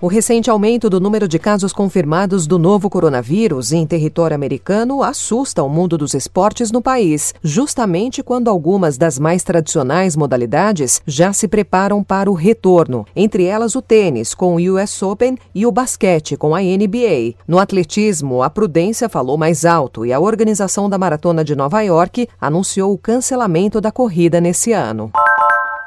O recente aumento do número de casos confirmados do novo coronavírus em território americano assusta o mundo dos esportes no país, justamente quando algumas das mais tradicionais modalidades já se preparam para o retorno, entre elas o tênis com o US Open e o basquete com a NBA. No atletismo, a prudência falou mais alto e a organização da Maratona de Nova York anunciou o cancelamento da corrida nesse ano.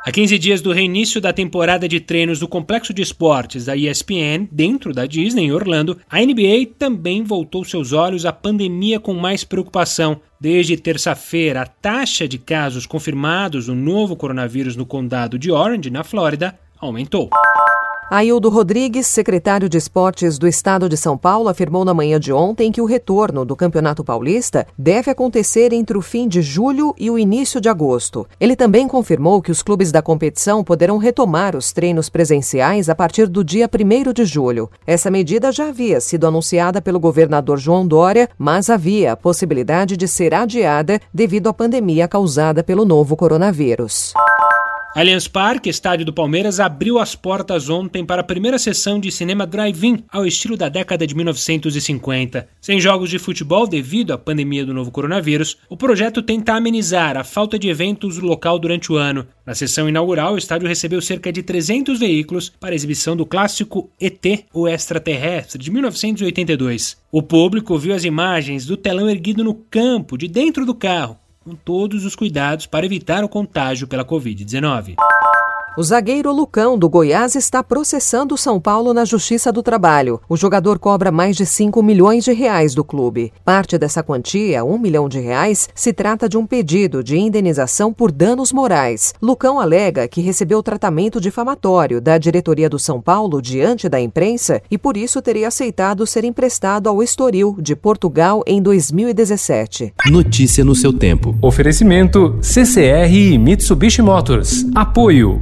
A 15 dias do reinício da temporada de treinos do complexo de esportes da ESPN, dentro da Disney em Orlando, a NBA também voltou seus olhos à pandemia com mais preocupação. Desde terça-feira, a taxa de casos confirmados do novo coronavírus no condado de Orange, na Flórida, aumentou. Aildo Rodrigues, secretário de Esportes do Estado de São Paulo, afirmou na manhã de ontem que o retorno do Campeonato Paulista deve acontecer entre o fim de julho e o início de agosto. Ele também confirmou que os clubes da competição poderão retomar os treinos presenciais a partir do dia 1 de julho. Essa medida já havia sido anunciada pelo governador João Dória, mas havia a possibilidade de ser adiada devido à pandemia causada pelo novo coronavírus. Allianz Parque, estádio do Palmeiras, abriu as portas ontem para a primeira sessão de cinema drive-in, ao estilo da década de 1950. Sem jogos de futebol devido à pandemia do novo coronavírus, o projeto tenta amenizar a falta de eventos no local durante o ano. Na sessão inaugural, o estádio recebeu cerca de 300 veículos para a exibição do clássico ET, o extraterrestre, de 1982. O público viu as imagens do telão erguido no campo, de dentro do carro, com todos os cuidados para evitar o contágio pela Covid-19. O zagueiro Lucão, do Goiás, está processando o São Paulo na Justiça do Trabalho. O jogador cobra mais de 5 milhões de reais do clube. Parte dessa quantia, 1 milhão de reais, se trata de um pedido de indenização por danos morais. Lucão alega que recebeu tratamento difamatório da diretoria do São Paulo diante da imprensa e por isso teria aceitado ser emprestado ao Estoril, de Portugal, em 2017. Notícia no seu tempo. Oferecimento CCR e Mitsubishi Motors. Apoio